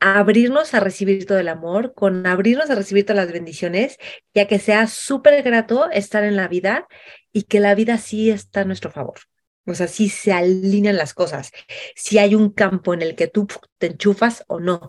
abrirnos a recibir todo el amor, con abrirnos a recibir todas las bendiciones, ya que sea súper grato estar en la vida y que la vida sí está a nuestro favor. O sea, sí se alinean las cosas, si hay un campo en el que tú te enchufas o no.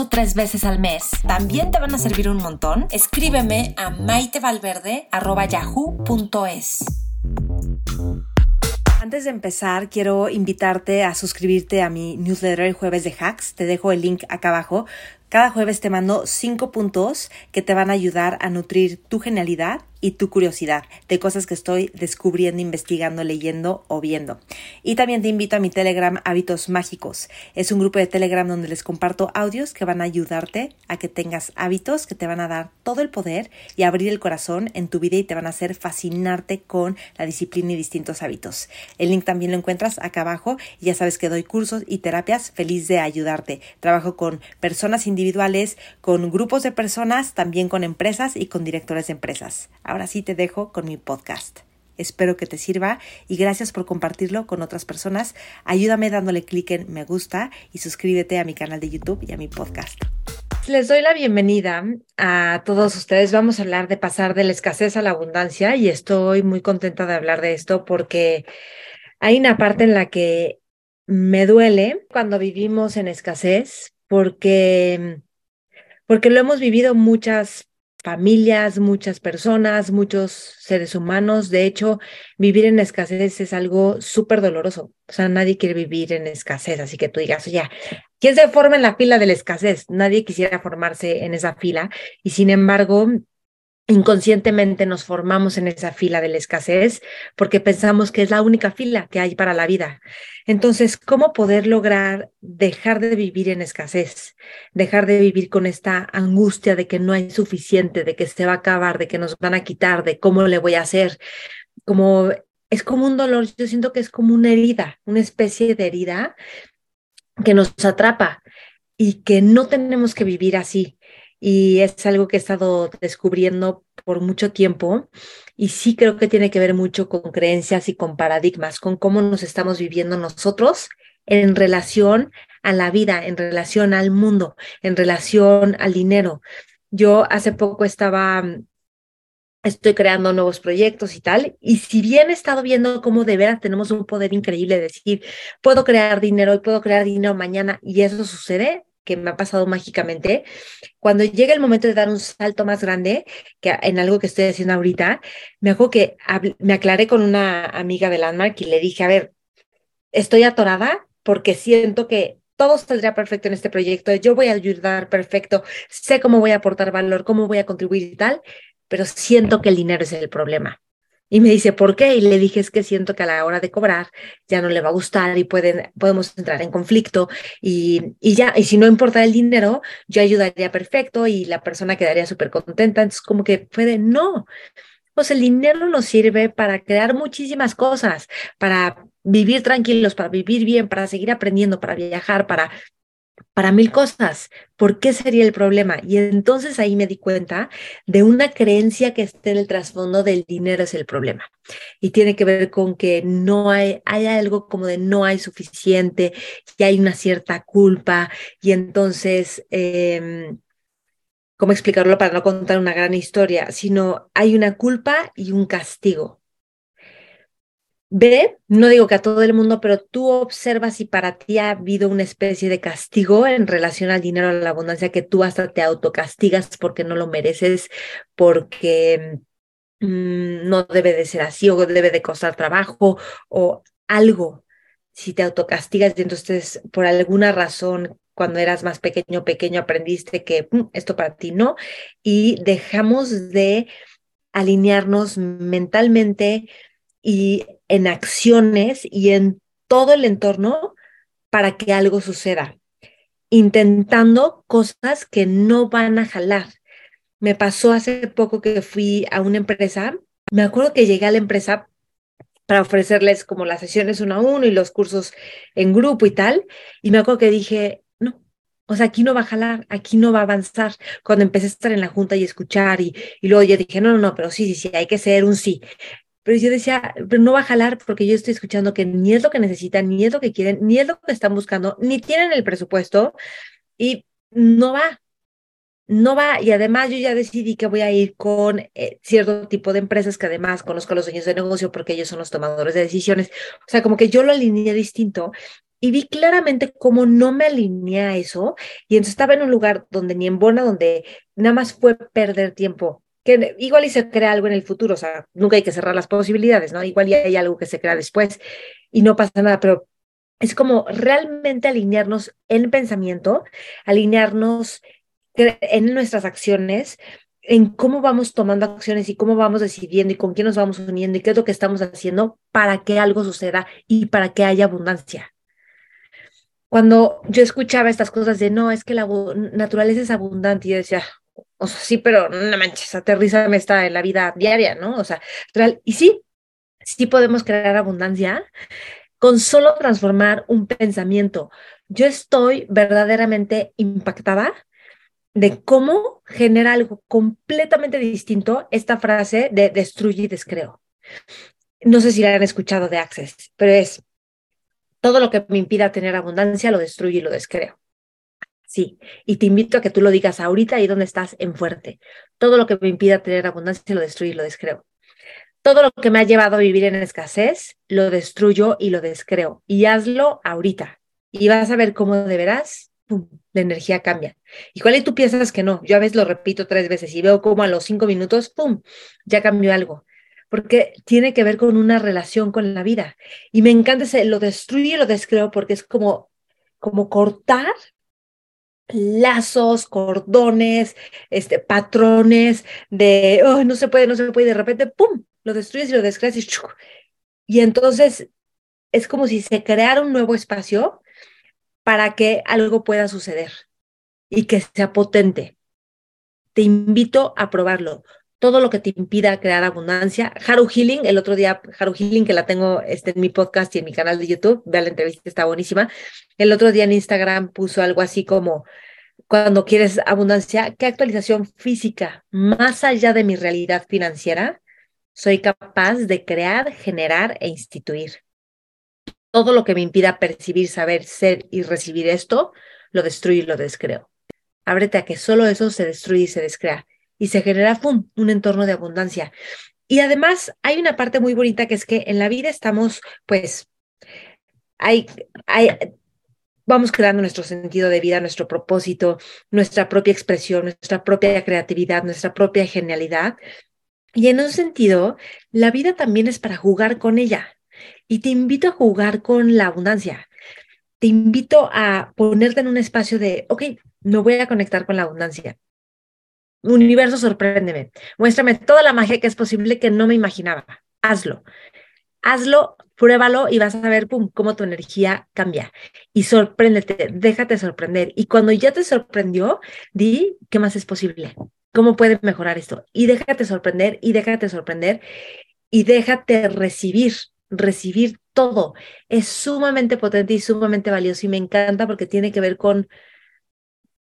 o tres veces al mes, también te van a servir un montón. Escríbeme a maitevalverde.yahoo.com es. Antes de empezar, quiero invitarte a suscribirte a mi newsletter el jueves de hacks. Te dejo el link acá abajo. Cada jueves te mando cinco puntos que te van a ayudar a nutrir tu genialidad y tu curiosidad de cosas que estoy descubriendo, investigando, leyendo o viendo. Y también te invito a mi Telegram Hábitos Mágicos. Es un grupo de Telegram donde les comparto audios que van a ayudarte a que tengas hábitos que te van a dar todo el poder y abrir el corazón en tu vida y te van a hacer fascinarte con la disciplina y distintos hábitos. El link también lo encuentras acá abajo ya sabes que doy cursos y terapias feliz de ayudarte. Trabajo con personas individuales, con grupos de personas, también con empresas y con directores de empresas. Ahora sí te dejo con mi podcast. Espero que te sirva y gracias por compartirlo con otras personas. Ayúdame dándole clic en me gusta y suscríbete a mi canal de YouTube y a mi podcast. Les doy la bienvenida a todos ustedes. Vamos a hablar de pasar de la escasez a la abundancia y estoy muy contenta de hablar de esto porque hay una parte en la que me duele cuando vivimos en escasez porque porque lo hemos vivido muchas familias, muchas personas, muchos seres humanos. De hecho, vivir en escasez es algo súper doloroso. O sea, nadie quiere vivir en escasez, así que tú digas, oye, ¿quién se forma en la fila de la escasez? Nadie quisiera formarse en esa fila y sin embargo, inconscientemente nos formamos en esa fila de la escasez porque pensamos que es la única fila que hay para la vida. Entonces, ¿cómo poder lograr dejar de vivir en escasez? Dejar de vivir con esta angustia de que no hay suficiente, de que se va a acabar, de que nos van a quitar, de cómo le voy a hacer. Como es como un dolor, yo siento que es como una herida, una especie de herida que nos atrapa y que no tenemos que vivir así y es algo que he estado descubriendo por mucho tiempo y sí creo que tiene que ver mucho con creencias y con paradigmas, con cómo nos estamos viviendo nosotros en relación a la vida, en relación al mundo, en relación al dinero. Yo hace poco estaba estoy creando nuevos proyectos y tal. Y si bien he estado viendo cómo de veras tenemos un poder increíble de decir, puedo crear dinero y puedo crear dinero mañana y eso sucede, que me ha pasado mágicamente, cuando llega el momento de dar un salto más grande, que en algo que estoy haciendo ahorita, me hago que me aclaré con una amiga de Landmark y le dije, a ver, estoy atorada porque siento que todo saldría perfecto en este proyecto, yo voy a ayudar perfecto, sé cómo voy a aportar valor, cómo voy a contribuir y tal, pero siento que el dinero es el problema. Y me dice, ¿por qué? Y le dije, es que siento que a la hora de cobrar ya no le va a gustar y pueden, podemos entrar en conflicto y, y ya, y si no importa el dinero, yo ayudaría perfecto y la persona quedaría súper contenta. Entonces, como que puede, no. Pues el dinero nos sirve para crear muchísimas cosas, para vivir tranquilos, para vivir bien, para seguir aprendiendo, para viajar, para para mil cosas. ¿Por qué sería el problema? Y entonces ahí me di cuenta de una creencia que está en el trasfondo del dinero es el problema. Y tiene que ver con que no hay, hay algo como de no hay suficiente, y hay una cierta culpa. Y entonces, eh, ¿cómo explicarlo para no contar una gran historia? Sino hay una culpa y un castigo. B, no digo que a todo el mundo, pero tú observas si para ti ha habido una especie de castigo en relación al dinero, a la abundancia, que tú hasta te autocastigas porque no lo mereces, porque mm, no debe de ser así o debe de costar trabajo o algo. Si te autocastigas y entonces por alguna razón cuando eras más pequeño, pequeño, aprendiste que mm, esto para ti no, y dejamos de alinearnos mentalmente y en acciones y en todo el entorno para que algo suceda. intentando cosas que no van a jalar. Me pasó hace poco que fui a una empresa, me acuerdo que llegué a la empresa para ofrecerles como las sesiones uno a uno y los cursos en grupo y tal, y me acuerdo que dije, no, o sea, aquí no va a jalar, aquí no va a avanzar. Cuando empecé a estar en la junta y escuchar y, y luego ya dije, no, no, no, pero sí, sí, sí, hay que ser un sí. Pero yo decía, pero no va a jalar porque yo estoy escuchando que ni es lo que necesitan, ni es lo que quieren, ni es lo que están buscando, ni tienen el presupuesto y no va, no va. Y además yo ya decidí que voy a ir con eh, cierto tipo de empresas que además conozco los dueños de negocio porque ellos son los tomadores de decisiones. O sea, como que yo lo alineé distinto y vi claramente cómo no me alineé a eso. Y entonces estaba en un lugar donde ni en Bona, donde nada más fue perder tiempo que igual y se crea algo en el futuro, o sea, nunca hay que cerrar las posibilidades, ¿no? Igual y hay algo que se crea después y no pasa nada, pero es como realmente alinearnos en pensamiento, alinearnos en nuestras acciones, en cómo vamos tomando acciones y cómo vamos decidiendo y con quién nos vamos uniendo y qué es lo que estamos haciendo para que algo suceda y para que haya abundancia. Cuando yo escuchaba estas cosas de no, es que la naturaleza es abundante y yo decía, o sea, sí, pero no manches, aterrízame está en la vida diaria, ¿no? O sea, real. Y sí, sí podemos crear abundancia con solo transformar un pensamiento. Yo estoy verdaderamente impactada de cómo genera algo completamente distinto esta frase de destruye y descreo. No sé si la han escuchado de Access, pero es todo lo que me impida tener abundancia lo destruye y lo descreo. Sí, y te invito a que tú lo digas ahorita y donde estás en fuerte. Todo lo que me impida tener abundancia lo destruyo y lo descreo. Todo lo que me ha llevado a vivir en escasez lo destruyo y lo descreo. Y hazlo ahorita. Y vas a ver cómo de veras pum, la energía cambia. Igual y tú piensas que no. Yo a veces lo repito tres veces y veo como a los cinco minutos, pum, ya cambió algo. Porque tiene que ver con una relación con la vida. Y me encanta ese, lo destruyo y lo descreo porque es como, como cortar lazos, cordones, este, patrones de, oh, no se puede, no se puede, y de repente, ¡pum!, lo destruyes y lo descreas y, y entonces es como si se creara un nuevo espacio para que algo pueda suceder y que sea potente. Te invito a probarlo todo lo que te impida crear abundancia. Haru Healing, el otro día, Haru Healing, que la tengo este, en mi podcast y en mi canal de YouTube, vea la entrevista, está buenísima. El otro día en Instagram puso algo así como, cuando quieres abundancia, ¿qué actualización física, más allá de mi realidad financiera, soy capaz de crear, generar e instituir? Todo lo que me impida percibir, saber, ser y recibir esto, lo destruyo y lo descreo. Ábrete a que solo eso se destruye y se descrea y se genera ¡pum! un entorno de abundancia. Y además hay una parte muy bonita que es que en la vida estamos, pues, hay, hay, vamos creando nuestro sentido de vida, nuestro propósito, nuestra propia expresión, nuestra propia creatividad, nuestra propia genialidad. Y en un sentido, la vida también es para jugar con ella. Y te invito a jugar con la abundancia. Te invito a ponerte en un espacio de, ok, me voy a conectar con la abundancia. Universo, sorpréndeme. Muéstrame toda la magia que es posible que no me imaginaba. Hazlo. Hazlo, pruébalo y vas a ver cómo tu energía cambia. Y sorpréndete, déjate sorprender. Y cuando ya te sorprendió, di qué más es posible. ¿Cómo puede mejorar esto? Y déjate sorprender y déjate sorprender y déjate recibir, recibir todo. Es sumamente potente y sumamente valioso y me encanta porque tiene que ver con,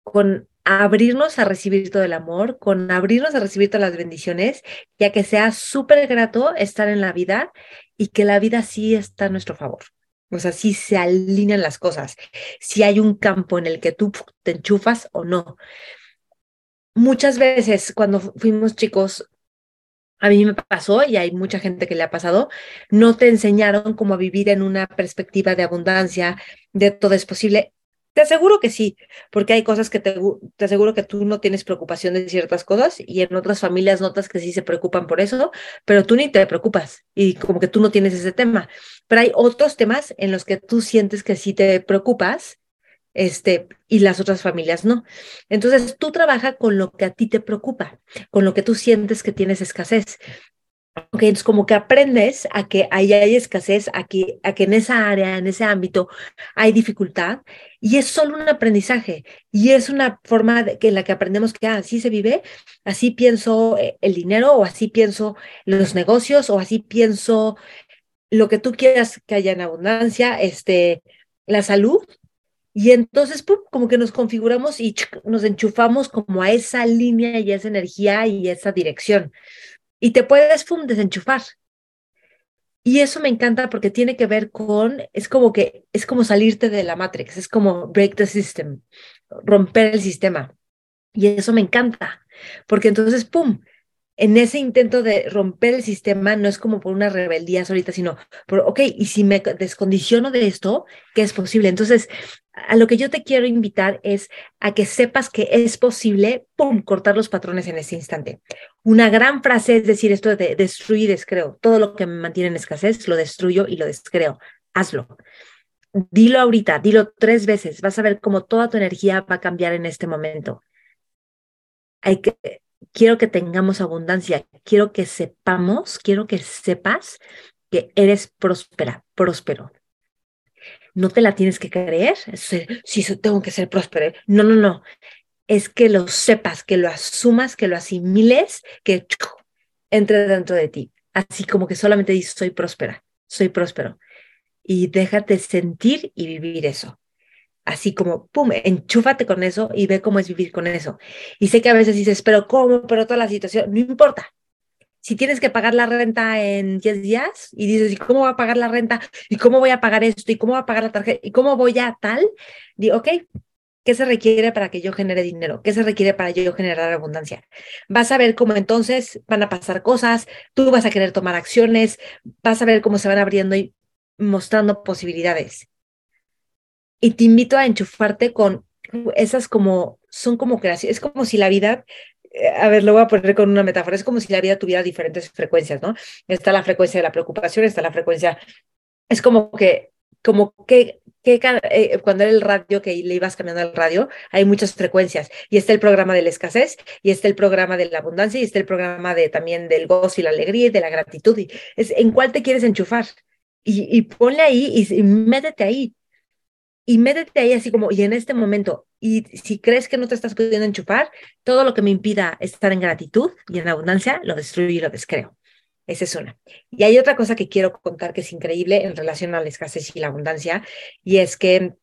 con abrirnos a recibir todo el amor, con abrirnos a recibir todas las bendiciones, ya que sea súper grato estar en la vida y que la vida sí está a nuestro favor. O sea, sí se alinean las cosas, si hay un campo en el que tú te enchufas o no. Muchas veces cuando fuimos chicos, a mí me pasó y hay mucha gente que le ha pasado, no te enseñaron cómo vivir en una perspectiva de abundancia, de todo es posible. Te aseguro que sí, porque hay cosas que te, te aseguro que tú no tienes preocupación de ciertas cosas y en otras familias notas que sí se preocupan por eso, pero tú ni te preocupas y como que tú no tienes ese tema. Pero hay otros temas en los que tú sientes que sí te preocupas este, y las otras familias no. Entonces, tú trabaja con lo que a ti te preocupa, con lo que tú sientes que tienes escasez. Ok, es como que aprendes a que ahí hay escasez, a que, a que en esa área, en ese ámbito hay dificultad y es solo un aprendizaje y es una forma de, que en la que aprendemos que ah, así se vive, así pienso eh, el dinero o así pienso los negocios o así pienso lo que tú quieras que haya en abundancia, este, la salud. Y entonces, pum, como que nos configuramos y nos enchufamos como a esa línea y a esa energía y esa dirección y te puedes pum, desenchufar. Y eso me encanta porque tiene que ver con, es como que, es como salirte de la Matrix, es como break the system, romper el sistema. Y eso me encanta, porque entonces, ¡pum!, en ese intento de romper el sistema no es como por una rebeldía solita, sino por, ok, y si me descondiciono de esto, ¿qué es posible? Entonces, a lo que yo te quiero invitar es a que sepas que es posible, pum, cortar los patrones en ese instante. Una gran frase es decir esto de destruir y descreo. Todo lo que me mantiene en escasez, lo destruyo y lo descreo. Hazlo. Dilo ahorita, dilo tres veces. Vas a ver cómo toda tu energía va a cambiar en este momento. Hay que, quiero que tengamos abundancia, quiero que sepamos, quiero que sepas que eres próspera, próspero. No te la tienes que creer, si tengo que ser próspero. No, no, no. Es que lo sepas, que lo asumas, que lo asimiles, que entre dentro de ti. Así como que solamente dices, soy próspera, soy próspero. Y déjate sentir y vivir eso así como, pum, enchúfate con eso y ve cómo es vivir con eso. Y sé que a veces dices, pero ¿cómo? Pero toda la situación, no importa. Si tienes que pagar la renta en 10 días y dices, ¿y cómo voy a pagar la renta? ¿Y cómo voy a pagar esto? ¿Y cómo voy a pagar la tarjeta? ¿Y cómo voy a tal? Digo, ok, ¿qué se requiere para que yo genere dinero? ¿Qué se requiere para yo generar abundancia? Vas a ver cómo entonces van a pasar cosas, tú vas a querer tomar acciones, vas a ver cómo se van abriendo y mostrando posibilidades y te invito a enchufarte con esas como, son como creaciones, es como si la vida, eh, a ver, lo voy a poner con una metáfora, es como si la vida tuviera diferentes frecuencias, ¿no? Está la frecuencia de la preocupación, está la frecuencia, es como que, como que, que eh, cuando era el radio, que le ibas cambiando al radio, hay muchas frecuencias, y está el programa de la escasez, y está el programa de la abundancia, y está el programa de también del gozo y la alegría y de la gratitud, y es en cuál te quieres enchufar. Y, y ponle ahí y, y métete ahí y métete ahí así como, y en este momento, y si crees que no te estás pudiendo enchufar, todo lo que me impida estar en gratitud y en abundancia, lo destruyo y lo descreo. Esa es una. Y hay otra cosa que quiero contar que es increíble en relación a la escasez y la abundancia, y es que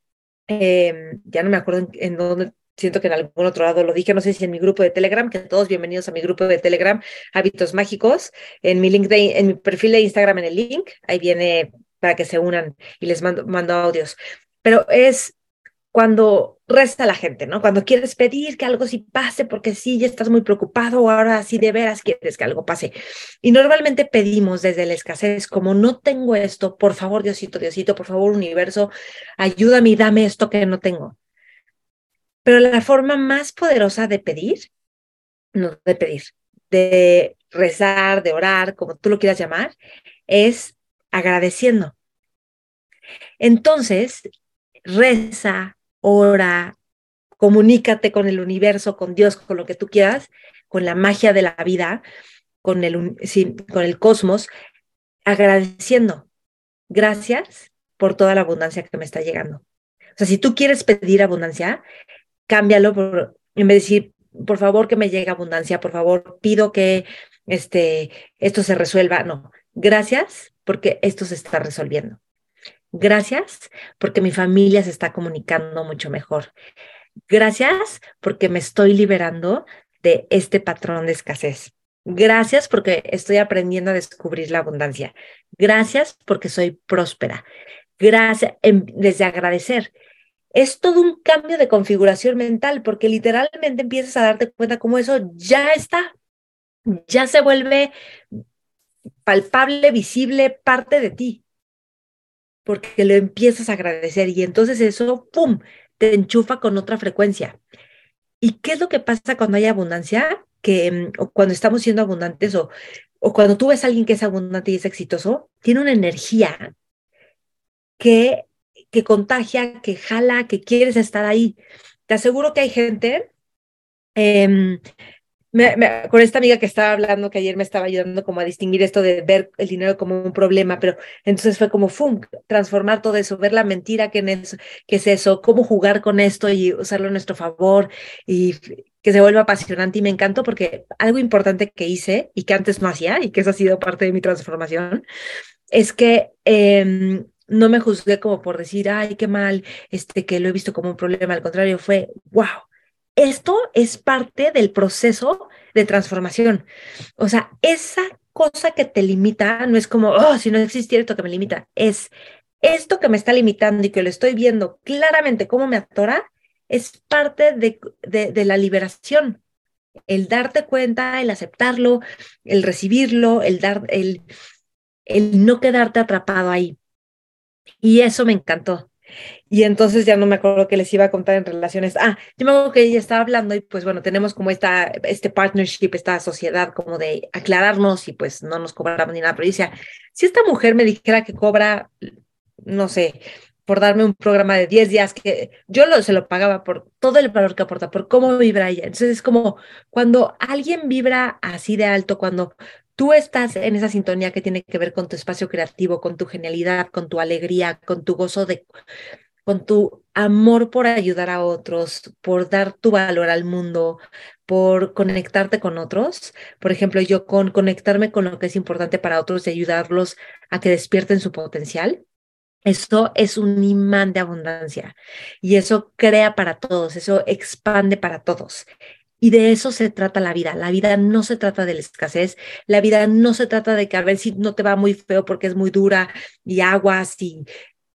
em, ya no me acuerdo en, dónde, siento que en algún otro lado lo dije, no sé si en mi grupo de Telegram, que todos bienvenidos a mi grupo de Telegram, Hábitos Mágicos, en mi link en mi perfil de Instagram en el link, ahí viene para que se unan y les mando, mando audios pero es cuando resta la gente, ¿no? Cuando quieres pedir que algo sí pase porque sí, ya estás muy preocupado o ahora sí de veras quieres que algo pase. Y normalmente pedimos desde la escasez, como no tengo esto, por favor, Diosito, Diosito, por favor, universo, ayúdame y dame esto que no tengo. Pero la forma más poderosa de pedir, no de pedir, de rezar, de orar, como tú lo quieras llamar, es agradeciendo. Entonces, reza, ora, comunícate con el universo, con Dios, con lo que tú quieras, con la magia de la vida, con el, con el cosmos, agradeciendo. Gracias por toda la abundancia que me está llegando. O sea, si tú quieres pedir abundancia, cámbialo por, en vez de decir, por favor que me llegue abundancia, por favor, pido que este, esto se resuelva. No, gracias porque esto se está resolviendo. Gracias porque mi familia se está comunicando mucho mejor. Gracias porque me estoy liberando de este patrón de escasez. Gracias porque estoy aprendiendo a descubrir la abundancia. Gracias porque soy próspera. Gracias, desde agradecer. Es todo un cambio de configuración mental porque literalmente empiezas a darte cuenta cómo eso ya está, ya se vuelve palpable, visible, parte de ti porque lo empiezas a agradecer y entonces eso, ¡pum!, te enchufa con otra frecuencia. ¿Y qué es lo que pasa cuando hay abundancia? Que mm, o cuando estamos siendo abundantes o, o cuando tú ves a alguien que es abundante y es exitoso, tiene una energía que, que contagia, que jala, que quieres estar ahí. Te aseguro que hay gente con esta amiga que estaba hablando, que ayer me estaba ayudando como a distinguir esto de ver el dinero como un problema, pero entonces fue como, ¡fum!, transformar todo eso, ver la mentira que es eso, cómo jugar con esto y usarlo a nuestro favor y que se vuelva apasionante y me encantó porque algo importante que hice y que antes no hacía y que eso ha sido parte de mi transformación es que em, no me juzgué como por decir, ay, qué mal, este, que lo he visto como un problema, al contrario, fue, wow, esto es parte del proceso de transformación. O sea, esa cosa que te limita no es como, oh, si no existiera esto que me limita, es esto que me está limitando y que lo estoy viendo claramente cómo me atora, es parte de, de, la liberación. El darte cuenta, el aceptarlo, el recibirlo, el dar, el, el no quedarte atrapado ahí. Y eso me encantó. Y entonces ya no me acuerdo que les iba a contar en relaciones. Ah, yo me acuerdo que ella estaba hablando y pues bueno, tenemos como esta, este partnership, esta sociedad como de aclararnos y pues no nos cobramos ni nada. Pero decía, si esta mujer me dijera que cobra, no sé, por darme un programa de 10 días que yo lo, se lo pagaba por todo el valor que aporta, por cómo vibra ella. Entonces es como cuando alguien vibra así de alto, cuando tú estás en esa sintonía que tiene que ver con tu espacio creativo, con tu genialidad, con tu alegría, con tu gozo de, con tu amor por ayudar a otros, por dar tu valor al mundo, por conectarte con otros. Por ejemplo, yo con conectarme con lo que es importante para otros y ayudarlos a que despierten su potencial. Eso es un imán de abundancia y eso crea para todos, eso expande para todos. Y de eso se trata la vida. La vida no se trata de la escasez, la vida no se trata de que a ver si no te va muy feo porque es muy dura y aguas y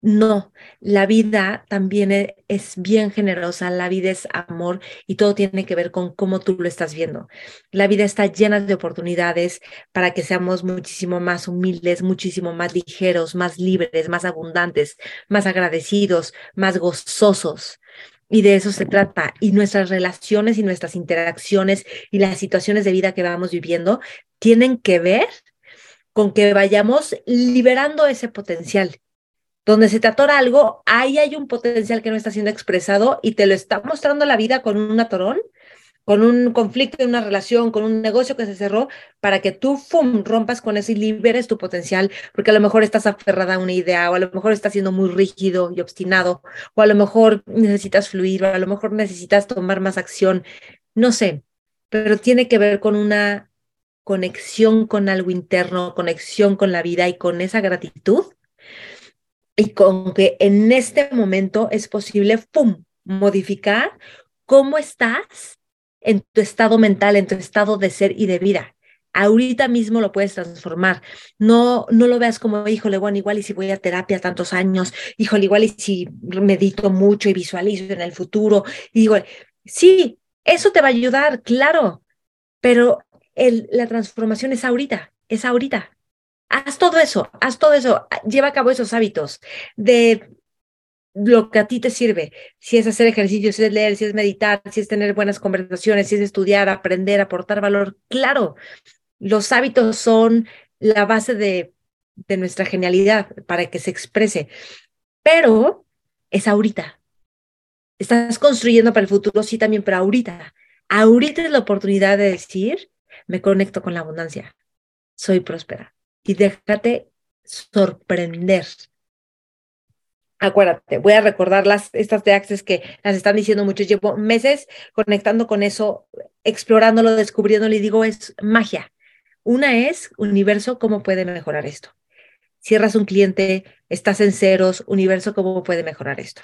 no, la vida también e, es bien generosa, la vida es amor y todo tiene que ver con cómo tú lo estás viendo. La vida está llena de oportunidades para que seamos muchísimo más humildes, muchísimo más ligeros, más libres, más abundantes, más agradecidos, más gozosos. Y de eso se trata. Y nuestras relaciones y nuestras interacciones y las situaciones de vida que vamos viviendo tienen que ver con que vayamos liberando ese potencial. Donde se te atora algo, ahí hay un potencial que no está siendo expresado y te lo está mostrando la vida con un atorón con un conflicto en una relación, con un negocio que se cerró, para que tú rompas con eso y liberes tu potencial, porque a lo mejor estás aferrada a una idea, o a lo mejor estás siendo muy rígido y obstinado, o a lo mejor necesitas fluir, o a lo mejor necesitas tomar más acción, no sé, pero tiene que ver con una conexión con algo interno, conexión con la vida y con esa gratitud, y con que en este momento es posible, ¡pum!, modificar cómo estás en tu estado mental, en tu estado de ser y de vida. Ahorita mismo lo puedes transformar. No, no lo veas como, híjole, bueno, igual y si voy a terapia tantos años, híjole, igual y si medito mucho y visualizo en el futuro. Y digo, sí, eso te va a ayudar, claro, pero la transformación es ahorita, es ahorita. Haz todo eso, haz todo eso, lleva a cabo esos hábitos de lo que a ti te sirve, si es hacer ejercicio, si es leer, si es meditar, si es tener buenas conversaciones, si es estudiar, aprender, aportar valor. Claro, los hábitos son la base de, nuestra genialidad para que se exprese, pero es ahorita. Estás construyendo para el futuro, sí también, pero ahorita. Ahorita es la oportunidad de decir, me conecto con la abundancia, soy próspera y déjate sorprender acuérdate, voy a recordar las, estas de Access que las están diciendo muchos. Llevo meses conectando con eso, explorándolo, descubriéndolo y digo, es magia. Una es, universo, ¿cómo puede mejorar esto? Cierras un cliente, estás en ceros, universo, ¿cómo puede mejorar esto?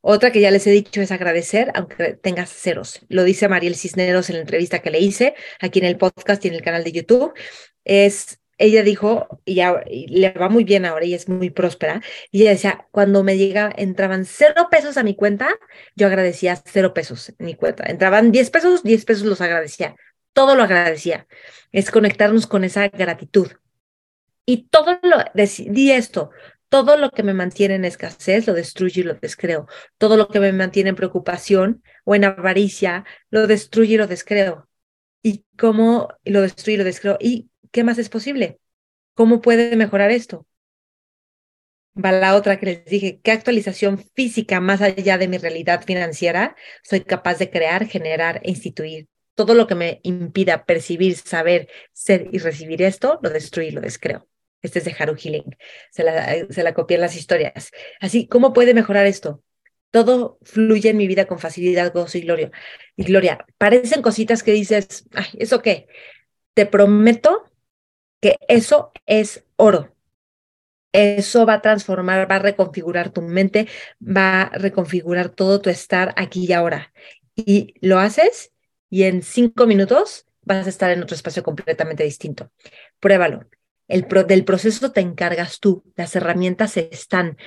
Otra que ya les he dicho es agradecer, aunque tengas ceros. Lo dice Mariel Cisneros en la entrevista que le hice aquí en el podcast y en el canal de YouTube. Es ella dijo, y ya le va muy bien ahora y es muy próspera, y ella decía, cuando me llega, entraban cero pesos a mi cuenta, yo agradecía cero pesos en mi cuenta. Entraban diez pesos, diez pesos los agradecía, todo lo agradecía. Es conectarnos con esa gratitud. Y todo lo, di esto, todo lo que me mantiene en escasez lo destruye y lo descreo. Todo lo que me mantiene en preocupación o en avaricia lo destruye y lo descreo. Y cómo lo destruye y lo descreo. ¿Qué más es posible? ¿Cómo puede mejorar esto? Va la otra que les dije, ¿qué actualización física más allá de mi realidad financiera soy capaz de crear, generar e instituir todo lo que me impida percibir, saber, ser y recibir esto, lo destruí, lo descreo. Este es de Haru Healing. Se la, se la copié en las historias. Así, ¿cómo puede mejorar esto? Todo fluye en mi vida con facilidad, gozo y gloria. Y gloria, parecen cositas que dices, ay, ¿eso qué? Te prometo que eso es oro. Eso va a transformar, va a reconfigurar tu mente, va a reconfigurar todo tu estar aquí y ahora. Y lo haces y en cinco minutos vas a estar en otro espacio completamente distinto. Pruébalo. El del proceso te encargas tú, las herramientas están.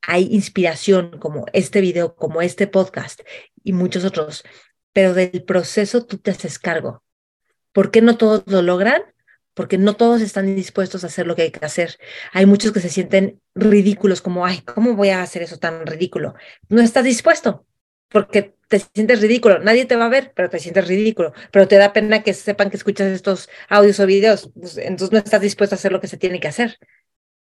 Hay inspiración como este video, como este podcast y muchos otros, pero del proceso tú te haces cargo. ¿Por qué no todos lo logran? Porque no todos están dispuestos a hacer lo que hay que hacer. Hay muchos que se sienten ridículos, como, ay, ¿cómo voy a hacer eso tan ridículo? No estás dispuesto, porque te sientes ridículo. Nadie te va a ver, pero te sientes ridículo. Pero te da pena que sepan que escuchas estos audios o videos. Pues, entonces no estás dispuesto a hacer lo que se tiene que hacer.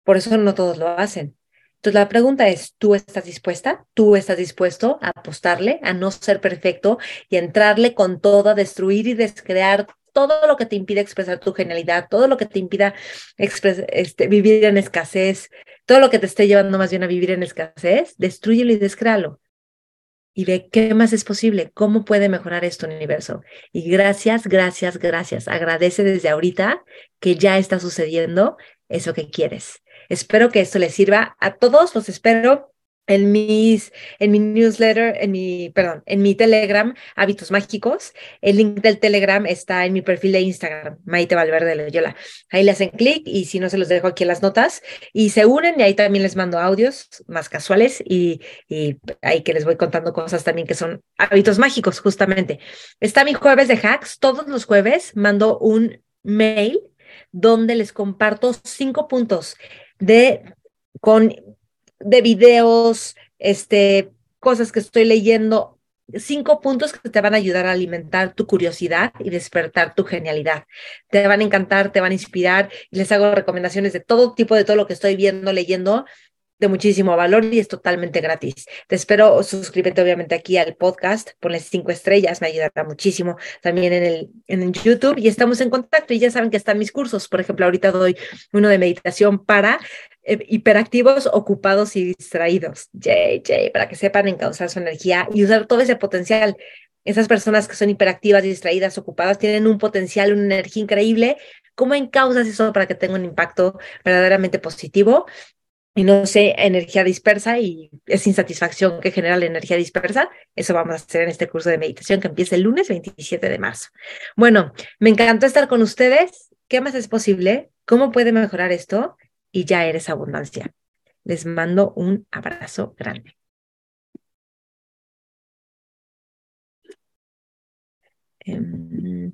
Por eso no todos lo hacen. Entonces la pregunta es, ¿tú estás dispuesta? ¿Tú estás dispuesto a apostarle, a no ser perfecto y a entrarle con todo, a destruir y descrear todo lo que te impide expresar tu genialidad, todo lo que te impida este, vivir en escasez, todo lo que te esté llevando más bien a vivir en escasez, destruyelo y descréalo y ve qué más es posible, cómo puede mejorar esto universo. Y gracias, gracias, gracias. Agradece desde ahorita que ya está sucediendo eso que quieres. Espero que esto les sirva a todos. Los espero en mis, en mi newsletter, en mi, perdón, en mi Telegram, Hábitos Mágicos. El link del Telegram está en mi perfil de Instagram, Maite Valverde Loyola. Ahí le hacen clic y si no se los dejo aquí en las notas y se unen y ahí también les mando audios más casuales y, y ahí que les voy contando cosas también que son hábitos mágicos, justamente. Está mi jueves de hacks. Todos los jueves mando un mail donde les comparto cinco puntos de con de videos, este, cosas que estoy leyendo, cinco puntos que te van a ayudar a alimentar tu curiosidad y despertar tu genialidad. Te van a encantar, te van a inspirar les hago recomendaciones de todo tipo, de todo lo que estoy viendo, leyendo de muchísimo valor y es totalmente gratis. Te espero, suscríbete obviamente aquí al podcast, ponle cinco estrellas, me ayudará muchísimo también en el, en YouTube y estamos en contacto y ya saben que están mis cursos. Por ejemplo, ahorita doy uno de meditación para eh, hiperactivos, ocupados y distraídos. JJ, para que sepan encauzar su energía y usar todo ese potencial. Esas personas que son hiperactivas, distraídas, ocupadas, tienen un potencial, una energía increíble. ¿Cómo encauzas eso para que tenga un impacto verdaderamente positivo? Y no sé, energía dispersa y es insatisfacción que genera la energía dispersa. Eso vamos a hacer en este curso de meditación que empieza el lunes 27 de marzo. Bueno, me encantó estar con ustedes. ¿Qué más es posible? ¿Cómo puede mejorar esto? Y ya eres abundancia. Les mando un abrazo grande. Em,